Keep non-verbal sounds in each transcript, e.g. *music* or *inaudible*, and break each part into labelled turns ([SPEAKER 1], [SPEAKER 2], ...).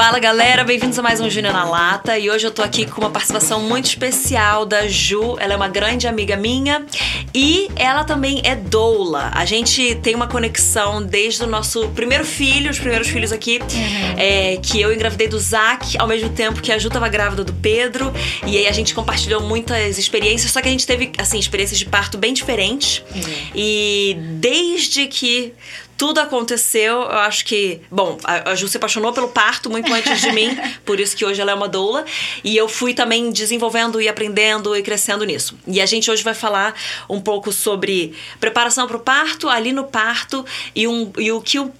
[SPEAKER 1] Fala galera, bem-vindos a mais um Júnior na Lata e hoje eu tô aqui com uma participação muito especial da Ju. Ela é uma grande amiga minha e ela também é doula. A gente tem uma conexão desde o nosso primeiro filho, os primeiros filhos aqui, uhum. é, que eu engravidei do Zac ao mesmo tempo que a Ju tava grávida do Pedro e aí a gente compartilhou muitas experiências, só que a gente teve assim experiências de parto bem diferentes uhum. e desde que tudo aconteceu. Eu acho que. Bom, a, Ju se apaixonou pelo parto muito antes de mim, *laughs* por isso que hoje ela é uma doula. E eu fui também desenvolvendo e aprendendo e crescendo nisso. E a gente hoje vai falar um pouco sobre preparação para o parto, ali no parto e, um, e o que o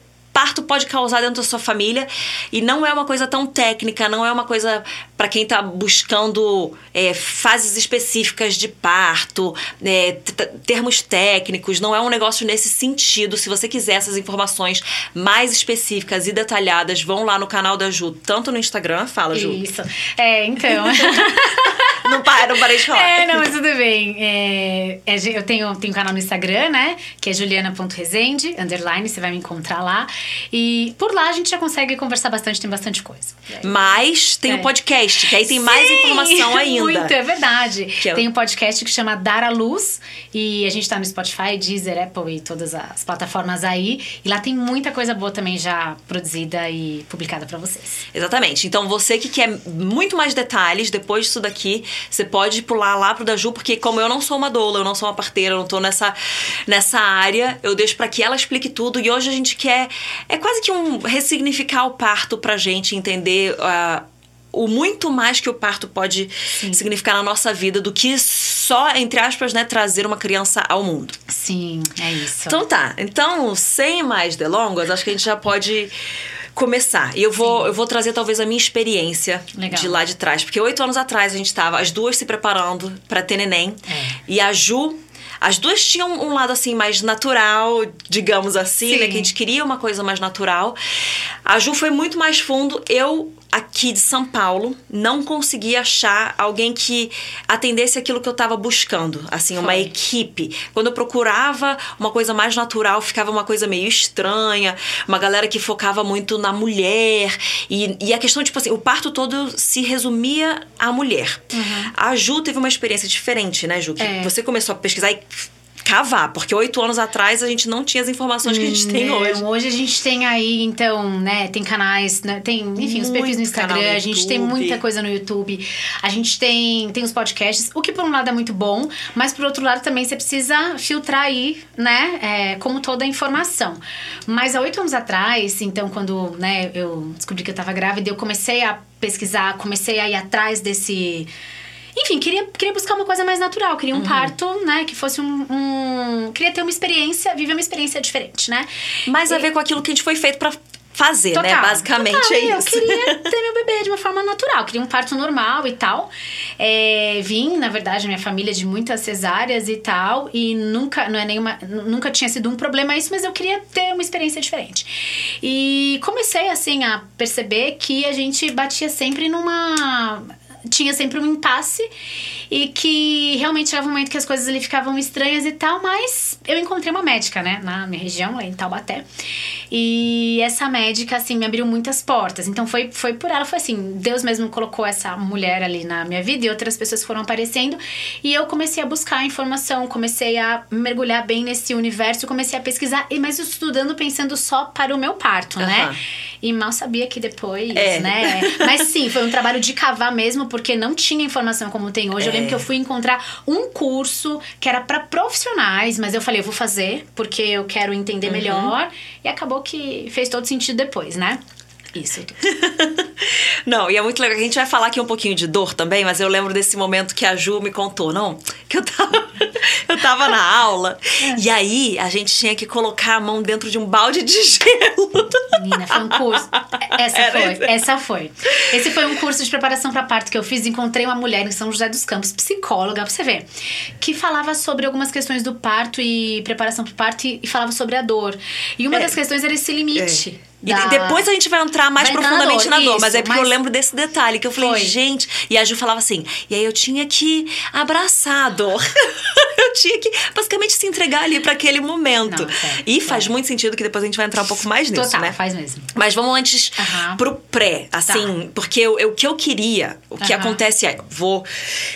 [SPEAKER 1] parto pode causar dentro da sua família e não é uma coisa tão técnica, não é uma coisa para quem está buscando é, fases específicas de parto, é, termos técnicos, não é um negócio nesse sentido. Se você quiser essas informações mais específicas e detalhadas, vão lá no canal da Ju, tanto no Instagram, fala Ju.
[SPEAKER 2] Isso. É, então. *laughs*
[SPEAKER 1] não, para, não parei de falar.
[SPEAKER 2] É, não, mas tudo bem. É, é, eu tenho, tenho um canal no Instagram, né? Que é juliana.resende, underline, você vai me encontrar lá. E por lá a gente já consegue conversar bastante, tem bastante coisa.
[SPEAKER 1] Mas tem o é. um podcast, que aí tem Sim, mais informação *laughs* ainda.
[SPEAKER 2] Muito, é verdade. Que tem um podcast que chama Dar a Luz. E a gente tá no Spotify, Deezer, Apple e todas as plataformas aí. E lá tem muita coisa boa também já produzida e publicada para vocês.
[SPEAKER 1] Exatamente. Então você que quer muito mais detalhes depois disso daqui, você pode pular lá pro da Ju, porque como eu não sou uma doula, eu não sou uma parteira, eu não tô nessa, nessa área, eu deixo para que ela explique tudo. E hoje a gente quer é quase que um ressignificar o parto pra gente entender uh, o muito mais que o parto pode Sim. significar na nossa vida do que só, entre aspas, né, trazer uma criança ao mundo.
[SPEAKER 2] Sim, é isso.
[SPEAKER 1] Então tá. Então, sem mais delongas, acho que a gente já pode começar. E eu vou, eu vou trazer talvez a minha experiência Legal. de lá de trás. Porque oito anos atrás a gente tava as duas se preparando para ter neném. É. E a Ju as duas tinham um lado assim mais natural, digamos assim, Sim. né? Que a gente queria uma coisa mais natural. A Ju foi muito mais fundo. Eu aqui de São Paulo, não consegui achar alguém que atendesse aquilo que eu estava buscando, assim, Foi. uma equipe. Quando eu procurava uma coisa mais natural, ficava uma coisa meio estranha, uma galera que focava muito na mulher e, e a questão tipo assim, o parto todo se resumia à mulher. Uhum. A Ju teve uma experiência diferente, né, Ju? Que é. você começou a pesquisar e cavar, porque oito anos atrás a gente não tinha as informações que a gente tem hoje.
[SPEAKER 2] Hoje a gente tem aí, então, né, tem canais, né, tem, enfim, Muito os perfis no Instagram, no a gente tem muita coisa no YouTube, a gente tem, tem os podcasts, o que por um lado é muito bom, mas por outro lado também você precisa filtrar aí, né, é, como toda a informação. Mas há oito anos atrás, então, quando, né, eu descobri que eu tava grávida, eu comecei a pesquisar, comecei a ir atrás desse enfim, queria, queria buscar uma coisa mais natural. Queria um uhum. parto, né? Que fosse um, um, Queria ter uma experiência, viver uma experiência diferente, né?
[SPEAKER 1] Mais e... a ver com aquilo que a gente foi feito para fazer, né? total, né? Basicamente
[SPEAKER 2] total,
[SPEAKER 1] é isso.
[SPEAKER 2] Eu queria *laughs* ter meu bebê de uma forma natural, queria um parto normal e tal. É, vim, na verdade, minha família de muitas cesáreas e tal, e nunca, não é nenhuma, nunca tinha sido um problema isso, mas eu queria ter uma experiência diferente. E comecei assim a perceber que a gente batia sempre numa tinha sempre um impasse e que realmente chegava um momento que as coisas ali ficavam estranhas e tal, mas eu encontrei uma médica, né, na minha região, lá em Taubaté. E essa médica, assim, me abriu muitas portas. Então foi, foi por ela, foi assim, Deus mesmo colocou essa mulher ali na minha vida e outras pessoas foram aparecendo. E eu comecei a buscar informação, comecei a mergulhar bem nesse universo, comecei a pesquisar, mas estudando pensando só para o meu parto, uhum. né? E mal sabia que depois, é. né? Mas sim, foi um trabalho de cavar mesmo, porque não tinha informação como tem hoje. É. Eu lembro que eu fui encontrar um curso que era para profissionais, mas eu falei, eu vou fazer, porque eu quero entender uhum. melhor. E acabou que fez todo sentido depois, né? Isso. *laughs*
[SPEAKER 1] não, e é muito legal. A gente vai falar aqui um pouquinho de dor também, mas eu lembro desse momento que a Ju me contou, não? Que eu tava, *laughs* eu tava na aula é. e aí a gente tinha que colocar a mão dentro de um balde de *laughs* gelo.
[SPEAKER 2] Menina, foi um curso. Essa Era foi, esse. essa foi. Esse foi um curso de preparação para parto que eu fiz. Encontrei uma mulher em São José dos Campos, psicóloga, pra você ver, que falava sobre algumas questões do parto e preparação para parto e, e, falava sobre a dor. E uma é. das questões era esse limite.
[SPEAKER 1] É da... E depois a gente vai entrar mais vai profundamente na dor, na dor mas é porque mas... eu lembro desse detalhe que eu falei, Foi. gente. E a Ju falava assim, e aí eu tinha que abraçar a dor. *laughs* eu tinha que basicamente se entregar ali para aquele momento.
[SPEAKER 2] Não, certo,
[SPEAKER 1] e faz muito sentido que depois a gente vai entrar um pouco mais nisso,
[SPEAKER 2] Total,
[SPEAKER 1] né?
[SPEAKER 2] faz mesmo.
[SPEAKER 1] Mas vamos antes
[SPEAKER 2] Aham.
[SPEAKER 1] pro pré, assim, porque eu, eu- o que eu queria, o que
[SPEAKER 2] Aham.
[SPEAKER 1] acontece é, vou.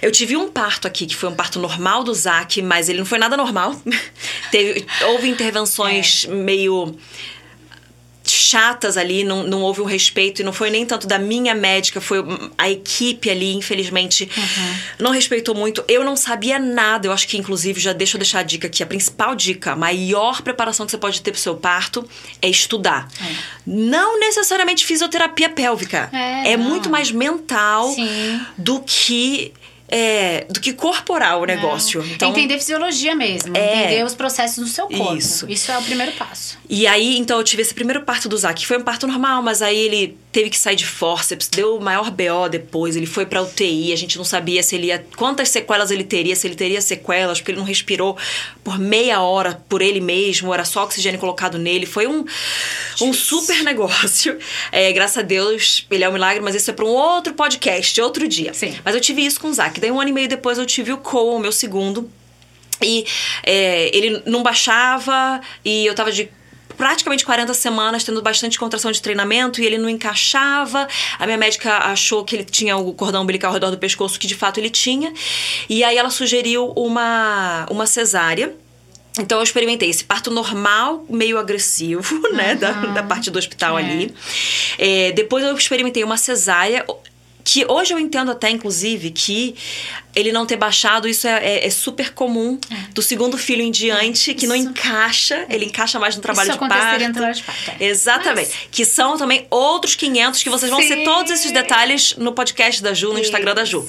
[SPEAKER 1] Eu tive um parto aqui, que foi um parto normal do Zac, mas ele não foi nada normal. *laughs* Teve, houve intervenções
[SPEAKER 2] É.
[SPEAKER 1] meio chatas ali, não, não houve um respeito, e não foi nem tanto da minha médica, foi a equipe ali, infelizmente,
[SPEAKER 2] Uhum.
[SPEAKER 1] não respeitou muito. Eu não sabia nada, eu acho que, inclusive, já deixa eu deixar a dica aqui, a principal dica, a maior preparação que você pode ter pro seu parto é estudar. Não necessariamente fisioterapia pélvica.
[SPEAKER 2] É, não.
[SPEAKER 1] muito mais mental
[SPEAKER 2] Sim.
[SPEAKER 1] do que... é, do que corporal o negócio.
[SPEAKER 2] Não.
[SPEAKER 1] Então,
[SPEAKER 2] Entender fisiologia mesmo.
[SPEAKER 1] É.
[SPEAKER 2] Entender os processos do seu corpo.
[SPEAKER 1] Isso.
[SPEAKER 2] Isso é o primeiro passo.
[SPEAKER 1] E aí, então, eu tive esse primeiro parto do Zac, que foi um parto normal, mas aí ele teve que sair de fórceps, deu o maior BO depois, ele foi pra UTI, a gente não sabia se ele ia. quantas sequelas ele teria, se ele teria sequelas, porque ele não respirou por meia hora por ele mesmo, era só oxigênio colocado nele. Foi um, um super *laughs* negócio. É, graças a Deus, ele é um milagre, mas isso é pra um outro podcast, outro dia.
[SPEAKER 2] Sim.
[SPEAKER 1] Mas eu tive isso com o Zac. Daí um ano e meio depois eu tive o Cole, o meu segundo. E é, ele não baixava e eu tava de praticamente 40 semanas tendo bastante contração de treinamento e ele não encaixava. A minha médica achou que ele tinha o cordão umbilical ao redor do pescoço, que de fato ele tinha. E aí ela sugeriu uma, uma cesárea. Então eu experimentei esse parto normal, meio agressivo, *laughs* né? Da, da parte do hospital
[SPEAKER 2] É.
[SPEAKER 1] ali. É, depois eu experimentei uma cesárea. Que hoje eu entendo até, inclusive, que ele não ter baixado, isso é, é- é super comum do segundo filho em diante, que não
[SPEAKER 2] Isso.
[SPEAKER 1] encaixa, ele encaixa mais no trabalho
[SPEAKER 2] Isso
[SPEAKER 1] de parto.
[SPEAKER 2] no trabalho de parto. é.
[SPEAKER 1] Exatamente. Que são também outros 500 que vocês vão ser
[SPEAKER 2] Sim.
[SPEAKER 1] todos esses detalhes no podcast da Ju, no Instagram da Ju.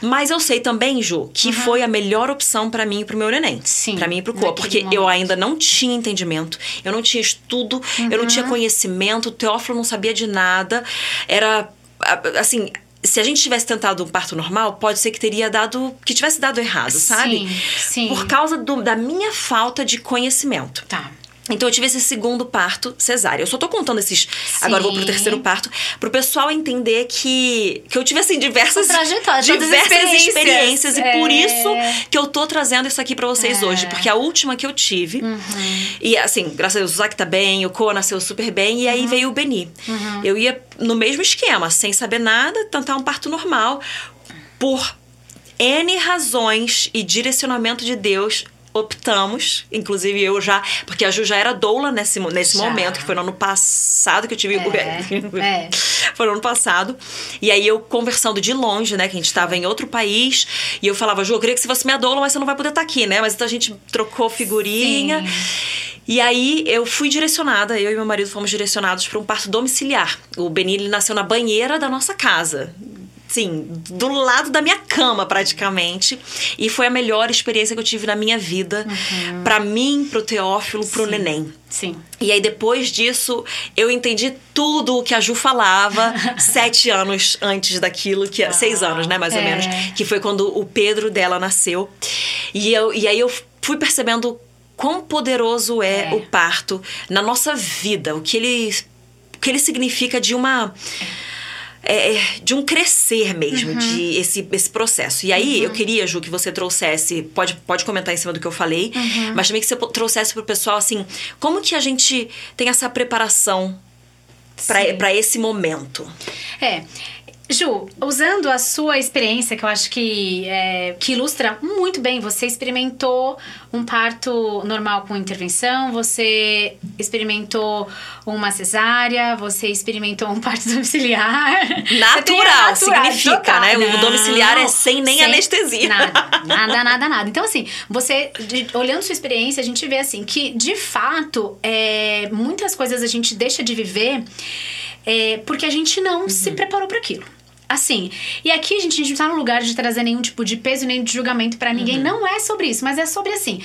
[SPEAKER 1] Mas eu sei também, Ju, que foi a melhor opção pra mim e pro meu neném.
[SPEAKER 2] Sim,
[SPEAKER 1] Pra mim e pro
[SPEAKER 2] naquele
[SPEAKER 1] Porque eu
[SPEAKER 2] momento.
[SPEAKER 1] ainda não tinha entendimento, eu não tinha estudo, eu não tinha conhecimento, o Teófilo não sabia de nada. Era, assim... Se a gente tivesse tentado um parto normal, pode ser que teria dado. que tivesse dado errado, sabe?
[SPEAKER 2] Sim, sim.
[SPEAKER 1] Por causa do- da minha falta de conhecimento.
[SPEAKER 2] Tá.
[SPEAKER 1] Então eu tive esse segundo parto cesárea. Eu só tô contando esses. Agora eu vou pro
[SPEAKER 2] Sim.
[SPEAKER 1] terceiro parto. Pro pessoal entender que. Que eu tive, assim, diversas.
[SPEAKER 2] Uma trajetória, todas as
[SPEAKER 1] diversas
[SPEAKER 2] experiências.
[SPEAKER 1] experiências. E por
[SPEAKER 2] É.
[SPEAKER 1] isso que eu tô trazendo isso aqui pra vocês
[SPEAKER 2] É. Uhum.
[SPEAKER 1] hoje. Porque a última que eu tive. E assim, graças a Deus, o Zac tá bem, o Koa nasceu super bem. E
[SPEAKER 2] Uhum.
[SPEAKER 1] aí veio o Beni. Eu ia no mesmo esquema, sem saber nada, tentar um parto normal. Por N razões e direcionamento de Deus, optamos, inclusive eu já, porque a Ju já era doula nesse, nesse
[SPEAKER 2] Já.
[SPEAKER 1] momento, que foi no ano passado que eu tive.
[SPEAKER 2] É, é. *laughs*
[SPEAKER 1] Foi no ano passado. E aí eu conversando de longe, né, que a gente tava em outro país, e eu falava, Ju, eu queria que você fosse minha doula, mas você não vai poder estar aqui, né? Mas então a gente trocou figurinha. E aí eu fui direcionada, eu e meu marido fomos direcionados para um parto domiciliar. O Beni ele nasceu na banheira da nossa casa. Sim, do lado da minha cama, praticamente. E foi a melhor experiência que eu tive na minha vida. Pra mim, pro Teófilo, pro
[SPEAKER 2] Sim.
[SPEAKER 1] neném.
[SPEAKER 2] Sim.
[SPEAKER 1] E aí, depois disso, eu entendi tudo o que a Ju falava *laughs* sete anos antes daquilo, que seis anos, né, mais ou
[SPEAKER 2] é.
[SPEAKER 1] menos, que foi quando o Pedro dela nasceu. E, eu, e aí eu fui percebendo quão poderoso é,
[SPEAKER 2] É.
[SPEAKER 1] o parto na nossa vida, o que ele, o que ele significa de uma. é, de um crescer mesmo, de esse, esse processo. E aí, eu queria, Ju, que você trouxesse, pode, pode comentar em cima do que eu falei, mas também que você trouxesse pro pessoal, assim, como que a gente tem essa preparação pra esse momento?
[SPEAKER 2] É. Ju, usando a sua experiência, que eu acho que, é, que ilustra muito bem, você experimentou um parto normal com intervenção, você experimentou uma cesárea, você experimentou um parto *laughs* domiciliar. A
[SPEAKER 1] Natural, significa, né? O domiciliar é sem nem anestesia.
[SPEAKER 2] Nada, *laughs* nada, nada, nada. Então, assim, você, de- olhando sua experiência, a gente vê assim que, de fato, é, muitas coisas a gente deixa de viver é, porque a gente não se
[SPEAKER 1] Uhum.
[SPEAKER 2] preparou para aquilo. Assim, e aqui gente, a gente não tá no lugar de trazer nenhum tipo de peso nem de julgamento pra ninguém.
[SPEAKER 1] Uhum.
[SPEAKER 2] Não é sobre isso, mas é sobre assim.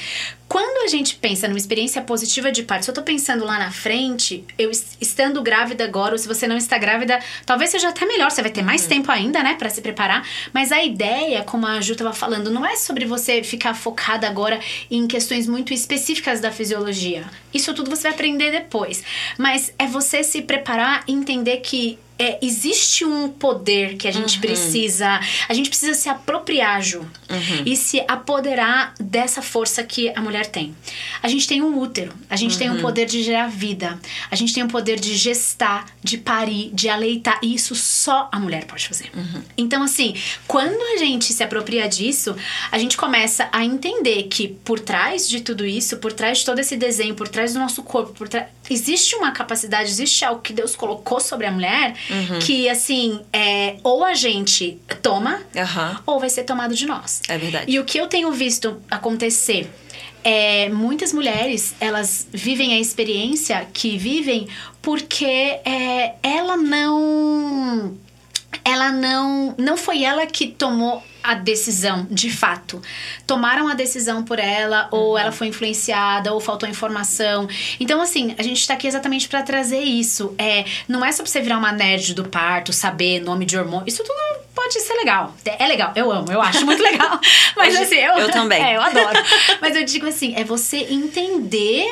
[SPEAKER 2] quando a gente pensa numa experiência positiva de parto, se eu tô pensando lá na frente, eu estando grávida agora, ou se você não está grávida, talvez seja até melhor, você vai ter mais uhum. tempo ainda, né, para se preparar. Mas a ideia, como a Ju tava falando, não é sobre você ficar focada agora em questões muito específicas da fisiologia. Isso tudo você vai aprender depois. Mas é você se preparar e entender que é, existe um poder que a gente uhum. precisa. A gente precisa se apropriar, Ju. Uhum. E se apoderar dessa força que a mulher tem. A gente tem um útero, a gente uhum. tem o um poder de gerar vida, a gente tem o um poder de gestar, de parir, de aleitar. E isso só a mulher pode fazer. Uhum. Então, assim, quando a gente se apropria disso, a gente começa a entender que por trás de tudo isso, por trás de todo esse desenho, por trás do nosso corpo, por trás, existe uma capacidade, existe algo que Deus colocou sobre a mulher Uhum. Que, assim, é, ou a gente toma, uhum. ou vai ser tomado de nós.
[SPEAKER 1] É verdade.
[SPEAKER 2] E o que eu tenho visto acontecer é, muitas mulheres elas vivem a experiência que vivem porque é, ela não ela não não foi ela que tomou a decisão, de fato. Tomaram a decisão por ela, ou uhum. ela foi influenciada, ou faltou informação. Então, assim, a gente tá aqui exatamente para trazer isso. É, não é só pra você virar uma nerd do parto, saber nome de hormônio. Isso tudo pode ser legal. É legal, eu amo, eu acho muito legal. *laughs* Mas assim, eu,
[SPEAKER 1] eu também. *laughs*
[SPEAKER 2] É, eu adoro. *laughs* Mas eu digo assim, é você entender.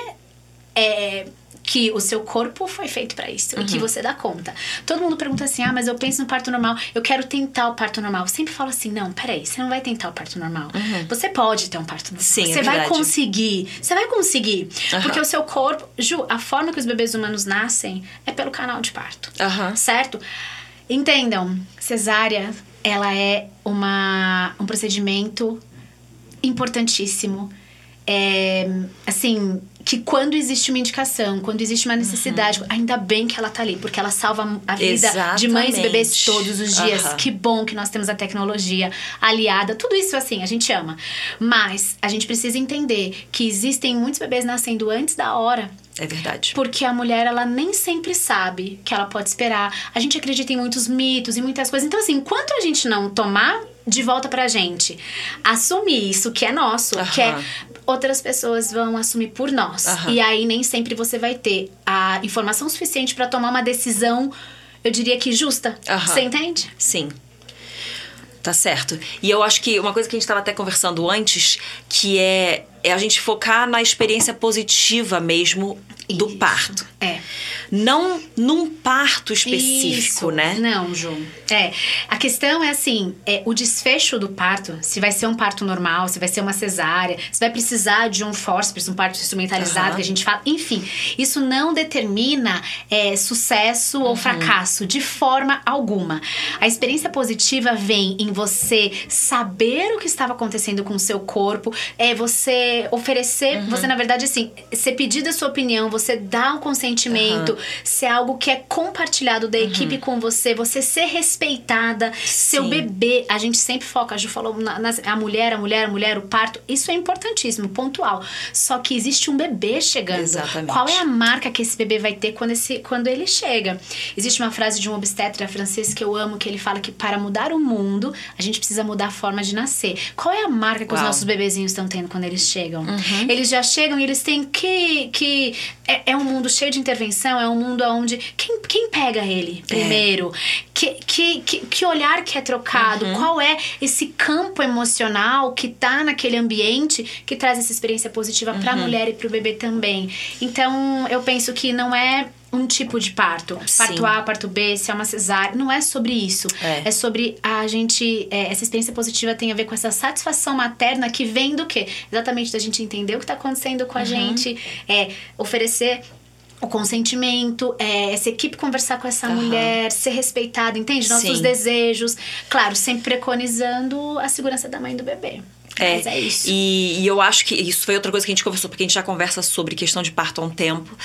[SPEAKER 2] É, que o seu corpo foi feito para isso uhum. e que uhum. você dá conta. Todo mundo pergunta assim: ah, mas eu penso no parto normal, eu quero tentar o parto normal. Eu sempre falo assim: não, peraí, você não vai tentar o parto normal. Uhum. Você pode ter um parto normal.
[SPEAKER 1] Sim,
[SPEAKER 2] você
[SPEAKER 1] é
[SPEAKER 2] vai conseguir. Você vai conseguir. Uhum. Porque o seu corpo. Ju, a forma que os bebês humanos nascem é pelo canal de parto. Certo? Entendam, cesárea, ela é uma, um procedimento importantíssimo. É, assim, que quando existe uma indicação, quando existe uma necessidade, uhum. ainda bem que ela tá ali, porque ela salva a vida Exatamente. de mães e bebês todos os dias. Uhum. Que bom que nós temos a tecnologia aliada. Tudo isso, assim, a gente ama. Mas a gente precisa entender que existem muitos bebês nascendo antes da hora.
[SPEAKER 1] É verdade.
[SPEAKER 2] Porque a mulher, ela nem sempre sabe que ela pode esperar. A gente acredita em muitos mitos e muitas coisas. Então, assim, enquanto a gente não tomar de volta pra gente, assumir isso que é nosso, que é outras pessoas vão assumir por nós. E aí nem sempre você vai ter a informação suficiente para tomar uma decisão, eu diria que justa. Você entende?
[SPEAKER 1] Sim. Tá certo. E eu acho que uma coisa que a gente estava até conversando antes, que é, é a gente focar na experiência positiva mesmo do Isso. parto.
[SPEAKER 2] É.
[SPEAKER 1] Não num parto específico,
[SPEAKER 2] Isso.
[SPEAKER 1] né?
[SPEAKER 2] Não, Ju. É. A questão é assim: é, o desfecho do parto, se vai ser um parto normal, se vai ser uma cesárea, se vai precisar de um forceps, um parto instrumentalizado uhum. que a gente fala. Enfim, isso não determina é, sucesso uhum. ou fracasso de forma alguma. A experiência positiva vem em você saber o que estava acontecendo com o seu corpo, é você oferecer, uhum. você, na verdade, assim, ser pedida a sua opinião, você dar um consentimento, uhum. ser algo que é compartilhado da uhum. equipe com você, você ser respeitada, Sim. seu bebê. A gente sempre foca, a Ju falou, na, na, a mulher, a mulher, a mulher, o parto. Isso é importantíssimo, pontual. Só que existe um bebê chegando.
[SPEAKER 1] Exatamente.
[SPEAKER 2] Qual é a marca que esse bebê vai ter quando, esse, quando ele chega? Existe uma frase de um obstetra francês que eu amo, que ele fala que para mudar o mundo, a gente precisa mudar a forma de nascer. Qual é a marca que Uau. os nossos bebezinhos estão tendo quando eles chegam? Uhum. Eles já chegam e eles têm que, que é, é, um mundo cheio de intervenção, é um mundo onde. Quem, quem pega ele primeiro? É. Que, que, que, que, olhar que é trocado? Uhum. Qual é esse campo emocional que tá naquele ambiente que traz essa experiência positiva uhum. para a mulher e para o bebê também? Então, eu penso que não é um tipo de parto. Parto Sim. A, parto B, se é uma cesárea. Não é sobre isso. É, é sobre a gente. É, essa experiência positiva tem a ver com essa satisfação materna que vem do quê? Exatamente da gente entender o que está acontecendo com a uhum. gente, é oferecer o consentimento, é, essa equipe conversar com essa uhum. mulher, ser respeitada, entende? Nossos Sim. desejos. Claro, sempre preconizando a segurança da mãe e do bebê. É, Mas é isso.
[SPEAKER 1] E, e, eu acho que isso foi outra coisa que a gente conversou, porque a gente já conversa sobre questão de parto há um tempo.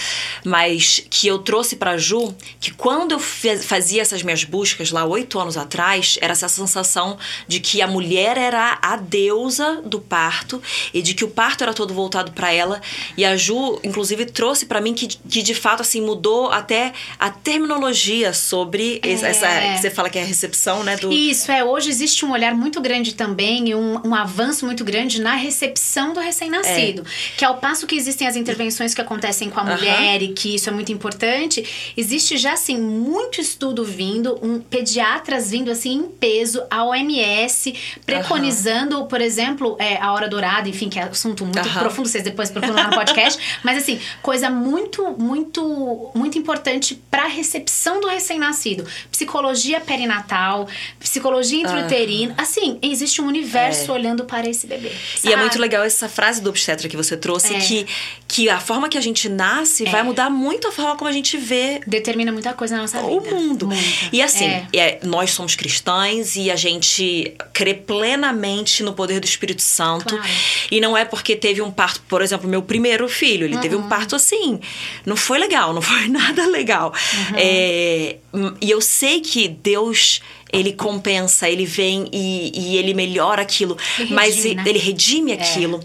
[SPEAKER 1] mas que eu trouxe pra Ju, que quando eu fazia essas minhas buscas lá oito anos atrás, era essa sensação de que a mulher era a deusa do parto e de que o parto era todo voltado para ela. E a Ju, inclusive, trouxe para mim que, que de fato assim mudou até a terminologia sobre é. essa que você fala que é a recepção, né? Do...
[SPEAKER 2] Isso é. Hoje existe um olhar muito grande também e um, um avanço muito grande na recepção do recém-nascido, é. que ao passo que existem as intervenções que acontecem com a mulher e que isso é muito importante, existe já assim muito estudo vindo, um pediatras vindo assim em peso, a OMS preconizando, por exemplo, é, a hora dourada, enfim, que é assunto muito profundo, vocês depois procuram lá no podcast, *laughs* mas assim, coisa muito, muito, muito importante para a recepção do recém-nascido. Psicologia perinatal, psicologia intrauterina, assim, existe um universo é. olhando para esse bebê.
[SPEAKER 1] Sabe? E é muito legal essa frase do obstetra que você trouxe, é. que, que a forma que a gente nasce vai é. mudar muito a forma como a gente vê.
[SPEAKER 2] Determina muita coisa na nossa vida.
[SPEAKER 1] O mundo. E assim, é. é. nós somos cristãs e a gente crê plenamente no poder do Espírito Santo. Claro. E não é porque teve um parto, por exemplo, meu primeiro filho, ele uhum. teve um uhum. parto assim. Não foi legal, não foi *laughs* nada legal. Uhum. É, e eu sei que Deus ele compensa, ele vem e, e ele melhora aquilo, ele mas redime, né? ele redime é. aquilo.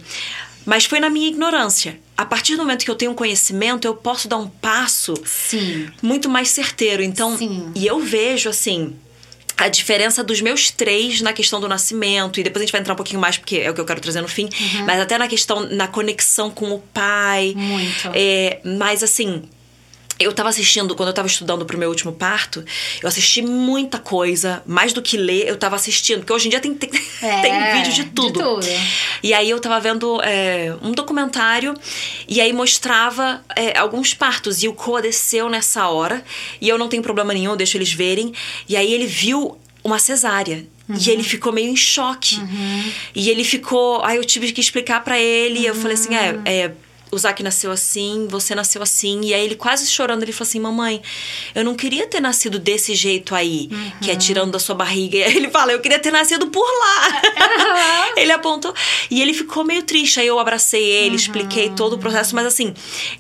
[SPEAKER 1] Mas foi na minha ignorância. A partir do momento que eu tenho conhecimento, eu posso dar um passo
[SPEAKER 2] Sim.
[SPEAKER 1] muito mais certeiro. Então, Sim. e eu vejo assim, a diferença dos meus três na questão do nascimento, e depois a gente vai entrar um pouquinho mais, porque é o que eu quero trazer no fim, uhum. mas até na questão, na conexão com o pai.
[SPEAKER 2] Muito.
[SPEAKER 1] É, mas assim, eu estava assistindo, quando eu estava estudando pro meu último parto, eu assisti muita coisa, mais do que ler, eu estava assistindo, porque hoje em dia tem, tem, é, *laughs* tem vídeo de tudo.
[SPEAKER 2] de tudo.
[SPEAKER 1] E aí eu estava vendo é, um documentário e aí mostrava é, alguns partos e o Koa desceu nessa hora e eu não tenho problema nenhum, eu deixo eles verem. E aí ele viu uma cesárea. Uhum. E ele ficou meio em choque. Uhum. E ele ficou. Aí eu tive que explicar para ele. Uhum. Eu falei assim: é, é o Zac nasceu assim, você nasceu assim. E aí ele quase chorando, ele falou assim: Mamãe, eu não queria ter nascido desse jeito aí, uhum. que é tirando da sua barriga. E *laughs* aí ele fala: Eu queria ter nascido por lá. Uhum. *laughs* ele apontou. E ele ficou meio triste. Aí eu abracei ele, uhum. expliquei todo o processo. Mas assim,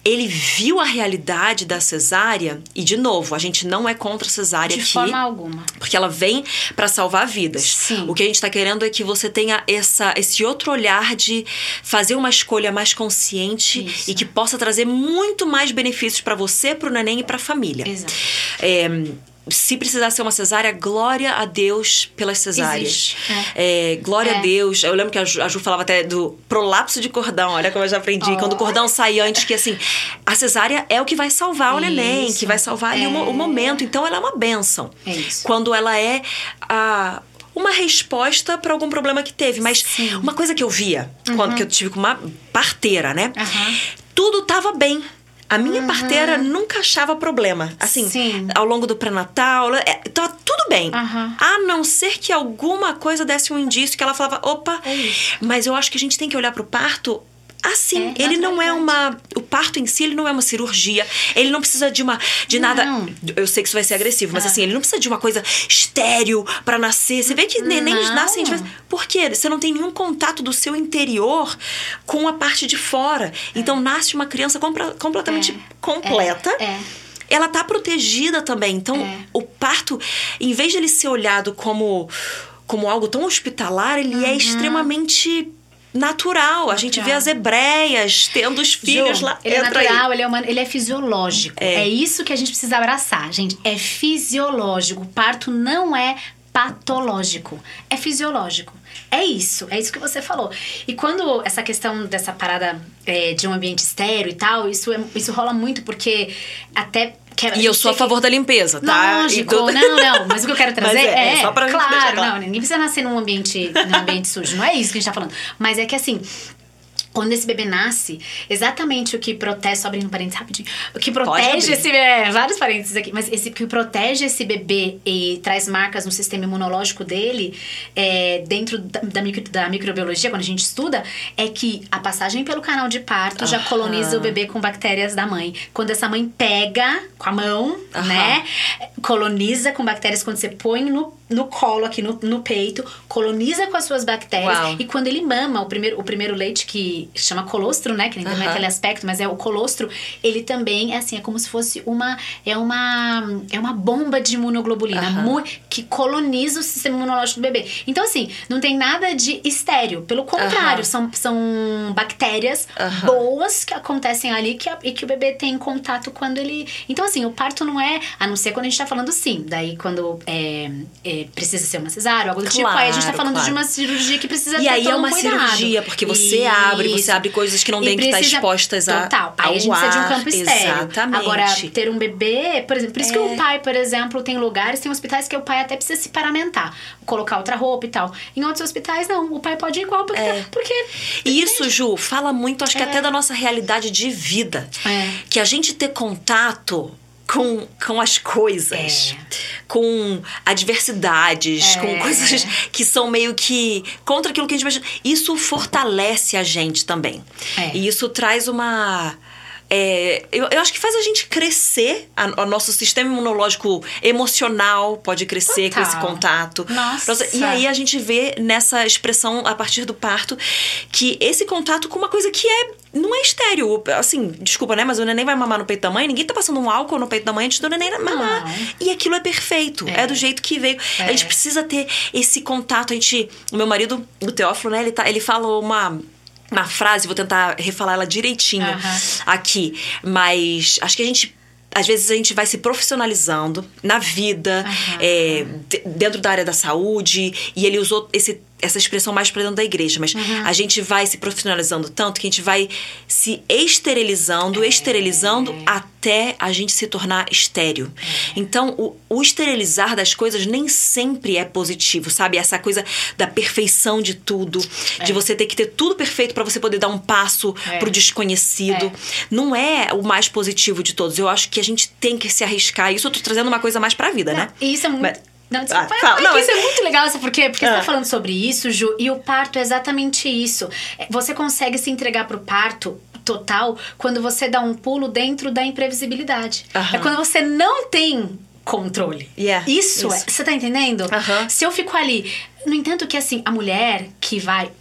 [SPEAKER 1] ele viu a realidade da cesárea. E de novo, a gente não é contra a cesárea
[SPEAKER 2] de
[SPEAKER 1] aqui.
[SPEAKER 2] De forma alguma.
[SPEAKER 1] Porque ela vem para salvar vidas.
[SPEAKER 2] Sim.
[SPEAKER 1] O que a gente tá querendo é que você tenha essa, esse outro olhar de fazer uma escolha mais consciente isso. e que possa trazer muito mais benefícios para você, para o neném e para a família.
[SPEAKER 2] Exato.
[SPEAKER 1] É, se precisar ser uma cesárea, glória a Deus pelas cesáreas.
[SPEAKER 2] É.
[SPEAKER 1] É, glória é. a Deus. Eu lembro que a Ju, a Ju, falava até do prolapso de cordão. Olha como eu já aprendi. Oh. Quando o cordão sai antes, que assim, a cesárea é o que vai salvar o neném, que vai salvar ali o, o, momento. Então ela é uma bênção.
[SPEAKER 2] É.
[SPEAKER 1] Quando ela é a uma resposta para algum problema que teve. Mas
[SPEAKER 2] Sim.
[SPEAKER 1] uma coisa que eu via uhum. quando que eu tive com uma parteira, né?
[SPEAKER 2] Uhum.
[SPEAKER 1] Tudo tava bem. A minha uhum. parteira nunca achava problema. Assim,
[SPEAKER 2] Sim.
[SPEAKER 1] ao longo do pré-natal, é, tava tudo bem.
[SPEAKER 2] Uhum.
[SPEAKER 1] A não ser que alguma coisa desse um indício que ela falava, opa,
[SPEAKER 2] é
[SPEAKER 1] mas eu acho que a gente tem que olhar pro parto assim. É, ele não é uma. O parto em si, ele não é uma cirurgia. Ele não precisa de uma. de não. nada. Eu sei que isso vai ser agressivo, mas ah. assim, ele não precisa de uma coisa estéreo para nascer. Você vê que nenéns nascem de vez. Por quê? Você não tem nenhum contato do seu interior com a parte de fora. É. Então nasce uma criança completamente é. completa.
[SPEAKER 2] É. é.
[SPEAKER 1] Ela tá protegida também. Então,
[SPEAKER 2] é.
[SPEAKER 1] o parto, em vez de ele ser olhado como como algo tão hospitalar, ele é uhum. é extremamente natural. A gente vê as hebreias tendo os filhos lá.
[SPEAKER 2] Ele é natural, ele é, humano, ele é fisiológico. É. é isso que a gente precisa abraçar, gente. É fisiológico. O parto não é patológico. É fisiológico. É isso, é isso que você falou. E quando essa questão dessa parada é, de um ambiente estéreo e tal, isso, é, isso rola muito porque até
[SPEAKER 1] e eu sou a favor que... da limpeza, tá?
[SPEAKER 2] Lógico, não, não. Mas o que eu quero *laughs* trazer é,
[SPEAKER 1] é, só pra
[SPEAKER 2] claro,
[SPEAKER 1] claro,
[SPEAKER 2] não, ninguém precisa nascer num ambiente, num ambiente sujo. Não é isso que a gente tá falando. Mas é que assim, quando esse bebê nasce, exatamente o que protege, só abrindo um parênteses rapidinho, o que protege esse bebê, vários parênteses aqui, mas esse que protege esse bebê e traz marcas no sistema imunológico dele, é, dentro da, da, micro, da, microbiologia, quando a gente estuda, é que a passagem pelo canal de parto já coloniza o bebê com bactérias da mãe. Quando essa mãe pega com a mão, né, coloniza com bactérias quando você põe no no colo, aqui no, no peito, coloniza com as suas bactérias.
[SPEAKER 1] Uau.
[SPEAKER 2] E quando ele mama, o primeiro, o primeiro leite que chama colostro, né? Que nem é
[SPEAKER 1] Aham.
[SPEAKER 2] aquele aspecto, mas é o colostro, ele também é assim, é como se fosse uma. É uma, é uma bomba de imunoglobulina mu- que coloniza o sistema imunológico do bebê. Então, assim, não tem nada de estéreo. Pelo contrário,
[SPEAKER 1] Aham.
[SPEAKER 2] são, são bactérias boas que acontecem ali que e que o bebê tem contato quando ele. Então, assim, o parto não é. A não ser quando a gente tá falando sim. Daí, quando é, é, precisa ser uma cesárea algo do tipo, aí a gente tá
[SPEAKER 1] Claro,
[SPEAKER 2] falando
[SPEAKER 1] claro.
[SPEAKER 2] de uma cirurgia que precisa
[SPEAKER 1] E
[SPEAKER 2] ter
[SPEAKER 1] aí
[SPEAKER 2] todo
[SPEAKER 1] é
[SPEAKER 2] um
[SPEAKER 1] uma
[SPEAKER 2] cuidado.
[SPEAKER 1] cirurgia, porque você abre, você abre coisas que não
[SPEAKER 2] E
[SPEAKER 1] têm que estar expostas a,
[SPEAKER 2] Total. Aí a
[SPEAKER 1] ao
[SPEAKER 2] gente precisa de um
[SPEAKER 1] ar.
[SPEAKER 2] campo estéreo.
[SPEAKER 1] Exatamente.
[SPEAKER 2] Agora, ter um bebê, por exemplo, por isso que
[SPEAKER 1] É.
[SPEAKER 2] o pai, por exemplo, tem lugares, tem hospitais que o pai até precisa se paramentar, colocar outra roupa e tal. Em outros hospitais, não. O pai pode ir igual, porque.
[SPEAKER 1] É.
[SPEAKER 2] porque
[SPEAKER 1] E isso, Ju, fala muito, acho que
[SPEAKER 2] É.
[SPEAKER 1] até da nossa realidade de vida.
[SPEAKER 2] É.
[SPEAKER 1] Que a gente ter contato com, com as coisas,
[SPEAKER 2] É.
[SPEAKER 1] com adversidades,
[SPEAKER 2] É.
[SPEAKER 1] com coisas que são meio que contra aquilo que a gente imagina. Isso fortalece a gente também.
[SPEAKER 2] É.
[SPEAKER 1] E isso traz uma. É, eu, eu acho que faz a gente crescer, a- o nosso sistema imunológico emocional pode crescer com
[SPEAKER 2] Total.
[SPEAKER 1] esse contato.
[SPEAKER 2] Nossa.
[SPEAKER 1] E aí a gente vê nessa expressão a partir do parto que esse contato com uma coisa que é não é estéreo. Assim, desculpa, né? Mas o neném vai mamar no peito da mãe, ninguém tá passando um álcool no peito da mãe antes do neném mamar.
[SPEAKER 2] Não.
[SPEAKER 1] E aquilo é perfeito. É,
[SPEAKER 2] É.
[SPEAKER 1] do jeito que veio. A
[SPEAKER 2] É.
[SPEAKER 1] gente precisa ter esse contato. A gente. O meu marido, o Teófilo, né? Ele, tá, ele falou uma. Uma frase, vou tentar refalar ela direitinho
[SPEAKER 2] Aham.
[SPEAKER 1] aqui. Mas acho que a gente. Às vezes a gente vai se profissionalizando na vida,
[SPEAKER 2] Aham.
[SPEAKER 1] é, de- dentro da área da saúde, e ele usou esse, essa expressão mais pra dentro da igreja, mas a gente vai se profissionalizando tanto que a gente vai se esterilizando, esterilizando até a gente se tornar estéreo. Então, o, o esterilizar das coisas nem sempre é positivo, sabe? Essa coisa da perfeição de tudo, de você ter que ter tudo perfeito pra você poder dar um passo
[SPEAKER 2] É.
[SPEAKER 1] pro desconhecido.
[SPEAKER 2] É.
[SPEAKER 1] Não é o mais positivo de todos. Eu acho que a gente tem que se arriscar. Isso eu tô trazendo uma coisa mais pra vida, né?
[SPEAKER 2] E isso é muito.
[SPEAKER 1] Mas-
[SPEAKER 2] Não, desculpa,
[SPEAKER 1] Ah, fala.
[SPEAKER 2] é
[SPEAKER 1] Não, mas-
[SPEAKER 2] isso é muito legal, sabe por quê? Porque você
[SPEAKER 1] Ah.
[SPEAKER 2] tá falando sobre isso, Ju, e o parto é exatamente isso. É, Você consegue se entregar pro parto total quando você dá um pulo dentro da imprevisibilidade. É quando você não tem controle.
[SPEAKER 1] Yeah,
[SPEAKER 2] isso, é.
[SPEAKER 1] isso.
[SPEAKER 2] Você tá entendendo? Se eu fico ali. No entanto, que assim, a mulher que vai.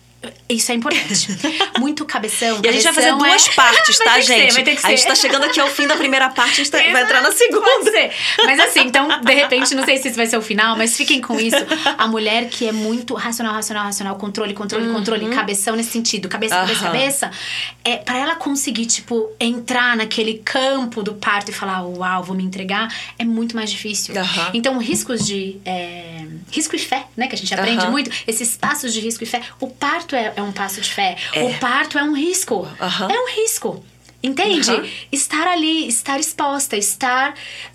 [SPEAKER 2] Isso é importante. *laughs* Muito cabeção.
[SPEAKER 1] E a gente vai fazer
[SPEAKER 2] cabeção
[SPEAKER 1] duas
[SPEAKER 2] é-
[SPEAKER 1] partes, *laughs* tá,
[SPEAKER 2] ser,
[SPEAKER 1] gente?
[SPEAKER 2] que
[SPEAKER 1] A gente
[SPEAKER 2] ser.
[SPEAKER 1] tá chegando aqui ao fim da primeira parte, a gente tá- vai entrar na segunda.
[SPEAKER 2] ser. Mas assim, *laughs* então, de repente, não sei se isso vai ser o final, mas fiquem com isso. A mulher que é muito racional, racional, racional, controle, controle, controle, cabeção nesse sentido, cabeça, cabeça,
[SPEAKER 1] Uhum. Aham.
[SPEAKER 2] cabeça, é para ela conseguir, tipo, entrar naquele campo do parto e falar, uau, vou me entregar, é muito mais difícil.
[SPEAKER 1] Aham.
[SPEAKER 2] Então, riscos de. é, risco e fé, né? Que a gente aprende muito, esses passos de risco e fé. O parto é, é um passo de fé.
[SPEAKER 1] É.
[SPEAKER 2] O parto é um risco.
[SPEAKER 1] Aham.
[SPEAKER 2] É um risco. Entende?
[SPEAKER 1] Aham.
[SPEAKER 2] Estar ali, estar exposta, estar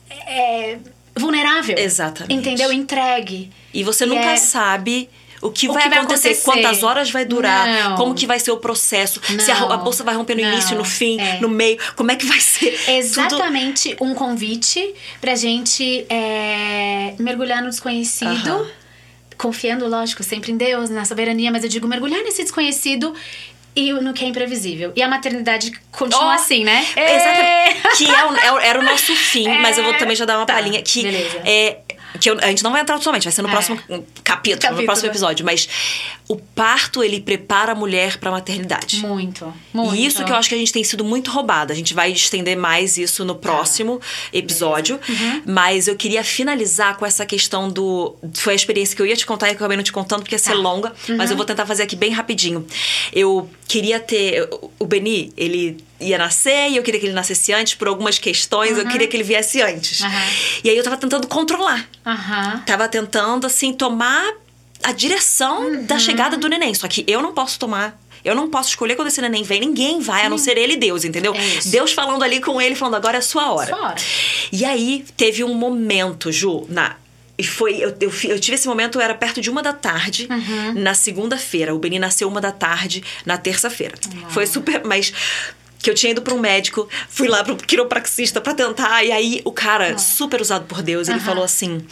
[SPEAKER 2] é, vulnerável.
[SPEAKER 1] Exatamente.
[SPEAKER 2] Entendeu? Entregue.
[SPEAKER 1] E você nunca
[SPEAKER 2] é-
[SPEAKER 1] sabe o que,
[SPEAKER 2] O
[SPEAKER 1] vai,
[SPEAKER 2] que vai
[SPEAKER 1] acontecer,
[SPEAKER 2] acontecer.
[SPEAKER 1] quantas horas vai durar,
[SPEAKER 2] Não.
[SPEAKER 1] como que vai ser o processo, se a,
[SPEAKER 2] Não.
[SPEAKER 1] a bolsa vai romper no
[SPEAKER 2] Não.
[SPEAKER 1] início, no fim,
[SPEAKER 2] É.
[SPEAKER 1] no meio, como é que vai ser. Tudo-
[SPEAKER 2] Exatamente um convite pra gente é, mergulhar no desconhecido.
[SPEAKER 1] Aham.
[SPEAKER 2] Confiando, lógico, sempre em Deus, na soberania, mas eu digo mergulhar nesse desconhecido e no que é imprevisível. E a maternidade continua
[SPEAKER 1] Oh,
[SPEAKER 2] assim, né?
[SPEAKER 1] Exatamente. Que é o- é era o nosso fim, *laughs*
[SPEAKER 2] É.
[SPEAKER 1] mas eu vou também já dar uma
[SPEAKER 2] Tá,
[SPEAKER 1] palhinha que
[SPEAKER 2] beleza.
[SPEAKER 1] é. Que eu- a gente não vai entrar totalmente, vai ser no
[SPEAKER 2] É.
[SPEAKER 1] próximo capítulo, no
[SPEAKER 2] Capítulo.
[SPEAKER 1] próximo episódio. Mas o parto, ele prepara a mulher pra maternidade.
[SPEAKER 2] Muito, muito.
[SPEAKER 1] E isso que eu acho que a gente tem sido muito roubada. A gente vai estender mais isso no próximo episódio.
[SPEAKER 2] Uhum.
[SPEAKER 1] Mas eu queria finalizar com essa questão do. Foi a experiência que eu ia te contar e que eu acabei não te contando porque ia ser
[SPEAKER 2] Tá.
[SPEAKER 1] longa. Mas eu vou tentar fazer aqui bem rapidinho. Eu queria ter. O Beni, ele ia nascer e eu queria que ele nascesse antes por algumas questões. Eu queria que ele viesse antes.
[SPEAKER 2] Aham.
[SPEAKER 1] E aí eu tava tentando controlar.
[SPEAKER 2] Aham.
[SPEAKER 1] Tava tentando, assim, tomar a direção
[SPEAKER 2] Uhum.
[SPEAKER 1] da chegada do neném. Só que eu não posso tomar. Eu não posso escolher quando esse neném vem. Ninguém vai, a não ser ele e Deus, entendeu?
[SPEAKER 2] É.
[SPEAKER 1] Deus falando ali com ele, falando, agora é a sua hora.
[SPEAKER 2] Sua hora.
[SPEAKER 1] E aí, teve um momento, Ju, na... E foi. Eu, eu, eu tive esse momento, era perto de uma da tarde,
[SPEAKER 2] Uhum.
[SPEAKER 1] na segunda-feira. O Beni nasceu uma da tarde, na terça-feira. Foi super. Mas. Que eu tinha ido pra um médico, fui lá pro quiropraxista pra tentar, e aí o cara, super usado por Deus, ele falou assim: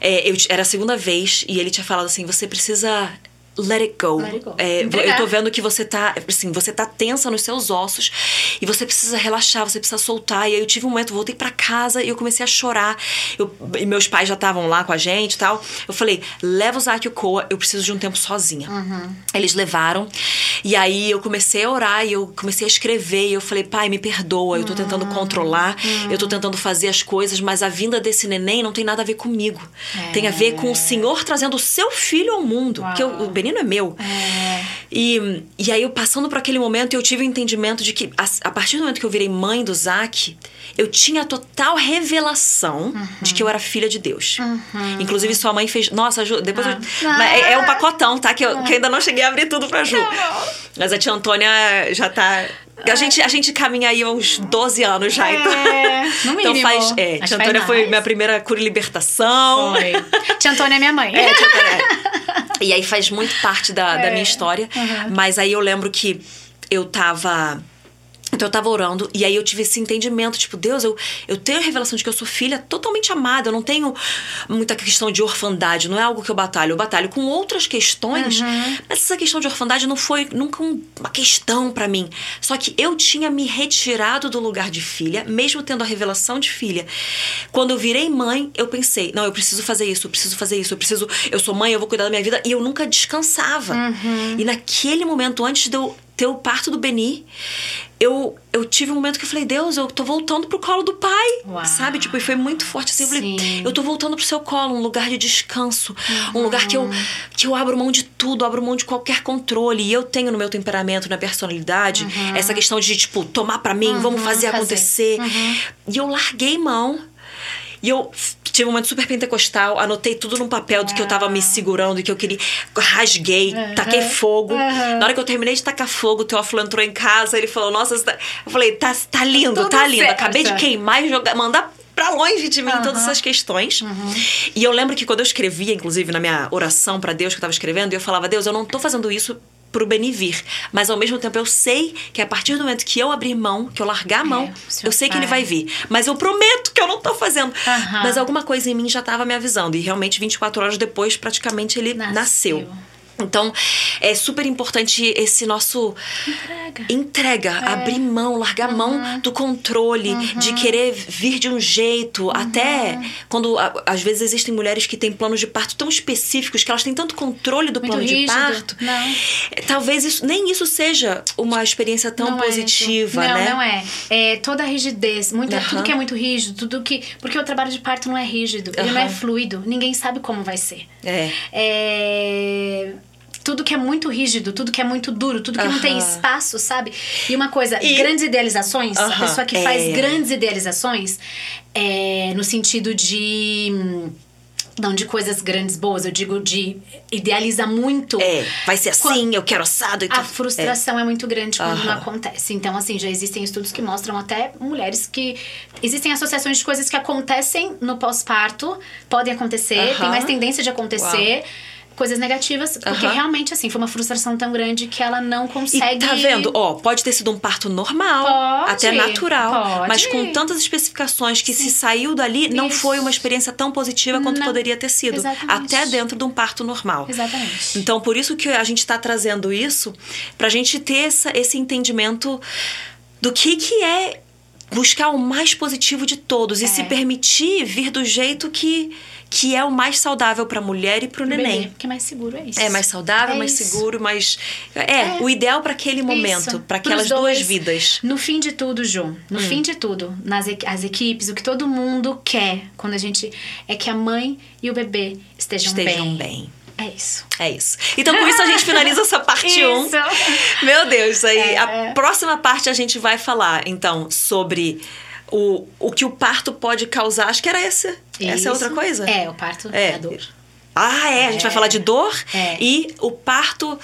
[SPEAKER 1] é, eu, era a segunda vez, e ele tinha falado assim: você precisa let it go.
[SPEAKER 2] Let it go.
[SPEAKER 1] É, eu tô vendo que você tá, assim, você tá tensa nos seus ossos e você precisa relaxar, você precisa soltar. E aí eu tive um momento, voltei pra casa e eu comecei a chorar. Eu- e meus pais já estavam lá com a gente e tal. Eu falei, leva o Zac e o Koa, eu preciso de um tempo sozinha. Eles levaram. E aí eu comecei a orar e eu comecei a escrever. E eu falei, pai, me perdoa, eu tô tentando controlar, eu tô tentando fazer as coisas, mas a vinda desse neném não tem nada a ver comigo. Tem a ver com o Senhor trazendo o seu filho ao mundo. Porque o, o menino é meu.
[SPEAKER 2] É.
[SPEAKER 1] E, e aí, eu passando por aquele momento, eu tive o entendimento de que, a, a partir do momento que eu virei mãe do Zac, eu tinha a total revelação de que eu era filha de Deus. Inclusive, sua mãe fez. Nossa, Ju, depois eu-
[SPEAKER 2] Ah.
[SPEAKER 1] É, é um pacotão, tá? Que eu, que eu ainda não cheguei a abrir tudo pra Ju. Mas a tia Antônia já tá. A gente, a gente caminha aí uns 12 anos já, então.
[SPEAKER 2] É, no
[SPEAKER 1] Então
[SPEAKER 2] mínimo.
[SPEAKER 1] faz. É,
[SPEAKER 2] Acho
[SPEAKER 1] tia Antônia foi
[SPEAKER 2] mais.
[SPEAKER 1] minha primeira cura e libertação.
[SPEAKER 2] Foi. Tia Antônia é minha mãe.
[SPEAKER 1] É, tia Antônia. *laughs* E aí faz muito parte da, da
[SPEAKER 2] É.
[SPEAKER 1] minha história.
[SPEAKER 2] Uhum.
[SPEAKER 1] Mas aí eu lembro que eu tava. Então eu tava orando e aí eu tive esse entendimento, tipo, Deus, eu, eu tenho a revelação de que eu sou filha totalmente amada, eu não tenho muita questão de orfandade, não é algo que eu batalho, eu batalho com outras questões,
[SPEAKER 2] Uhum.
[SPEAKER 1] mas essa questão de orfandade não foi nunca um- uma questão pra mim. Só que eu tinha me retirado do lugar de filha, mesmo tendo a revelação de filha. Quando eu virei mãe, eu pensei, não, eu preciso fazer isso, eu preciso fazer isso, eu preciso, eu sou mãe, eu vou cuidar da minha vida, e eu nunca descansava.
[SPEAKER 2] Uhum.
[SPEAKER 1] E naquele momento, antes de eu ter o parto do Beni, eu, eu tive um momento que eu falei, Deus, eu tô voltando pro colo do pai.
[SPEAKER 2] Uau.
[SPEAKER 1] Sabe? Tipo, e foi muito forte assim. Eu falei,
[SPEAKER 2] Sim.
[SPEAKER 1] eu tô voltando pro seu colo, um lugar de descanso. Um lugar que eu, que eu abro mão de tudo, abro mão de qualquer controle. E eu tenho no meu temperamento, na personalidade, essa questão de, tipo, tomar pra mim, vamos fazer,
[SPEAKER 2] fazer.
[SPEAKER 1] acontecer. E eu larguei mão. E eu tive um momento super pentecostal, anotei tudo num papel do que eu tava me segurando e que eu queria. Rasguei, taquei fogo.
[SPEAKER 2] Aham.
[SPEAKER 1] Na hora que eu terminei de tacar fogo, o Teófilo entrou em casa, ele falou: Nossa, você tá... eu falei: Tá, tá lindo,
[SPEAKER 2] Tudo
[SPEAKER 1] tá lindo.
[SPEAKER 2] certo.
[SPEAKER 1] Acabei de queimar e jogar, mandar pra longe de mim todas essas questões. E eu lembro que quando eu escrevia, inclusive na minha oração pra Deus que eu tava escrevendo, eu falava: Deus, eu não tô fazendo isso pro Beni vir. Mas ao mesmo tempo eu sei que a partir do momento que eu abrir mão, que eu largar a mão,
[SPEAKER 2] É, o Senhor
[SPEAKER 1] eu sei que ele
[SPEAKER 2] vai.
[SPEAKER 1] vir. Mas eu prometo que eu não tô fazendo. Mas alguma coisa em mim já tava me avisando. E realmente, 24 horas depois, praticamente ele
[SPEAKER 2] Nasceu.
[SPEAKER 1] nasceu. Então, é super importante esse nosso
[SPEAKER 2] Entrega.
[SPEAKER 1] entrega,
[SPEAKER 2] É.
[SPEAKER 1] abrir mão, largar
[SPEAKER 2] Uhum.
[SPEAKER 1] mão do controle, de querer vir de um jeito,
[SPEAKER 2] Uhum.
[SPEAKER 1] até quando às vezes existem mulheres que têm planos de parto tão específicos que elas têm tanto controle do
[SPEAKER 2] Muito
[SPEAKER 1] plano de
[SPEAKER 2] rígido.
[SPEAKER 1] parto.
[SPEAKER 2] Não.
[SPEAKER 1] É, Talvez isso, nem isso seja uma experiência tão
[SPEAKER 2] Não é
[SPEAKER 1] positiva,
[SPEAKER 2] isso. não,
[SPEAKER 1] né?
[SPEAKER 2] Não, é. É toda a rigidez.
[SPEAKER 1] Aham.
[SPEAKER 2] Tudo que é muito rígido, tudo que. Porque o trabalho de parto não é rígido, ele não é fluido. Ninguém sabe como vai ser.
[SPEAKER 1] É.
[SPEAKER 2] É, Tudo que é muito rígido, tudo que é muito duro, tudo que não tem espaço, sabe? E uma coisa,
[SPEAKER 1] E-
[SPEAKER 2] grandes idealizações, a
[SPEAKER 1] Aham,
[SPEAKER 2] pessoa que
[SPEAKER 1] é.
[SPEAKER 2] faz grandes idealizações, é, no sentido de. Não de coisas grandes, boas, eu digo de idealiza muito.
[SPEAKER 1] É, vai ser assim, eu quero assado e
[SPEAKER 2] A
[SPEAKER 1] tal.
[SPEAKER 2] frustração é. muito grande quando não
[SPEAKER 1] Aham.
[SPEAKER 2] acontece. Então, assim, já existem estudos que mostram até mulheres que. Existem associações de coisas que acontecem no pós-parto, podem acontecer, tem mais tendência de acontecer. Coisas negativas, porque realmente, assim, foi uma frustração tão grande que ela não
[SPEAKER 1] E
[SPEAKER 2] consegue.
[SPEAKER 1] tá vendo? Ó, pode ter sido um parto normal,
[SPEAKER 2] Pode,
[SPEAKER 1] até natural,
[SPEAKER 2] pode.
[SPEAKER 1] mas com tantas especificações que se saiu dali não
[SPEAKER 2] Isso.
[SPEAKER 1] foi uma experiência tão positiva quanto
[SPEAKER 2] Não.
[SPEAKER 1] poderia ter sido,
[SPEAKER 2] Exatamente.
[SPEAKER 1] até dentro de um parto normal.
[SPEAKER 2] Exatamente.
[SPEAKER 1] Então, por isso que a gente tá trazendo isso, pra gente ter essa, esse entendimento do que que é buscar o mais positivo de todos e
[SPEAKER 2] É.
[SPEAKER 1] se permitir vir do jeito que, que é o mais saudável pra mulher e pro
[SPEAKER 2] Bebê,
[SPEAKER 1] neném.
[SPEAKER 2] porque mais seguro é isso.
[SPEAKER 1] É mais saudável,
[SPEAKER 2] É
[SPEAKER 1] mais
[SPEAKER 2] isso.
[SPEAKER 1] seguro, mais. É,
[SPEAKER 2] É.
[SPEAKER 1] o ideal pra aquele momento,
[SPEAKER 2] Isso.
[SPEAKER 1] pra aquelas
[SPEAKER 2] Pros
[SPEAKER 1] duas
[SPEAKER 2] dois.
[SPEAKER 1] vidas.
[SPEAKER 2] No fim de tudo, Ju,
[SPEAKER 1] Hum.
[SPEAKER 2] no fim de tudo, nas as equipes, o que todo mundo quer quando a gente é que a mãe e o bebê estejam,
[SPEAKER 1] Estejam bem.
[SPEAKER 2] É isso.
[SPEAKER 1] É isso. Então, com isso, a gente finaliza essa parte 1. *laughs*
[SPEAKER 2] Isso.
[SPEAKER 1] Meu Deus, aí
[SPEAKER 2] É.
[SPEAKER 1] a próxima parte a gente vai falar, então, sobre o, o que o parto pode causar. Acho que era essa. Essa é
[SPEAKER 2] Isso.
[SPEAKER 1] outra coisa?
[SPEAKER 2] É, o parto
[SPEAKER 1] É.
[SPEAKER 2] é a dor.
[SPEAKER 1] Ah, é. A gente vai falar de dor
[SPEAKER 2] É.
[SPEAKER 1] e o parto.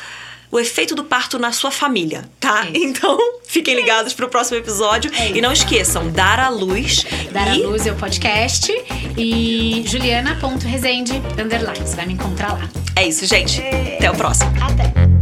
[SPEAKER 1] O efeito do parto na sua família, tá?
[SPEAKER 2] Isso. *laughs*
[SPEAKER 1] Então, fiquem ligados pro próximo episódio.
[SPEAKER 2] É
[SPEAKER 1] e não esqueçam, dar à luz.
[SPEAKER 2] Dar
[SPEAKER 1] e...
[SPEAKER 2] a luz é o podcast e juliana.resende underline. Você vai me encontrar lá.
[SPEAKER 1] É isso, gente. Até o próximo.
[SPEAKER 2] Até.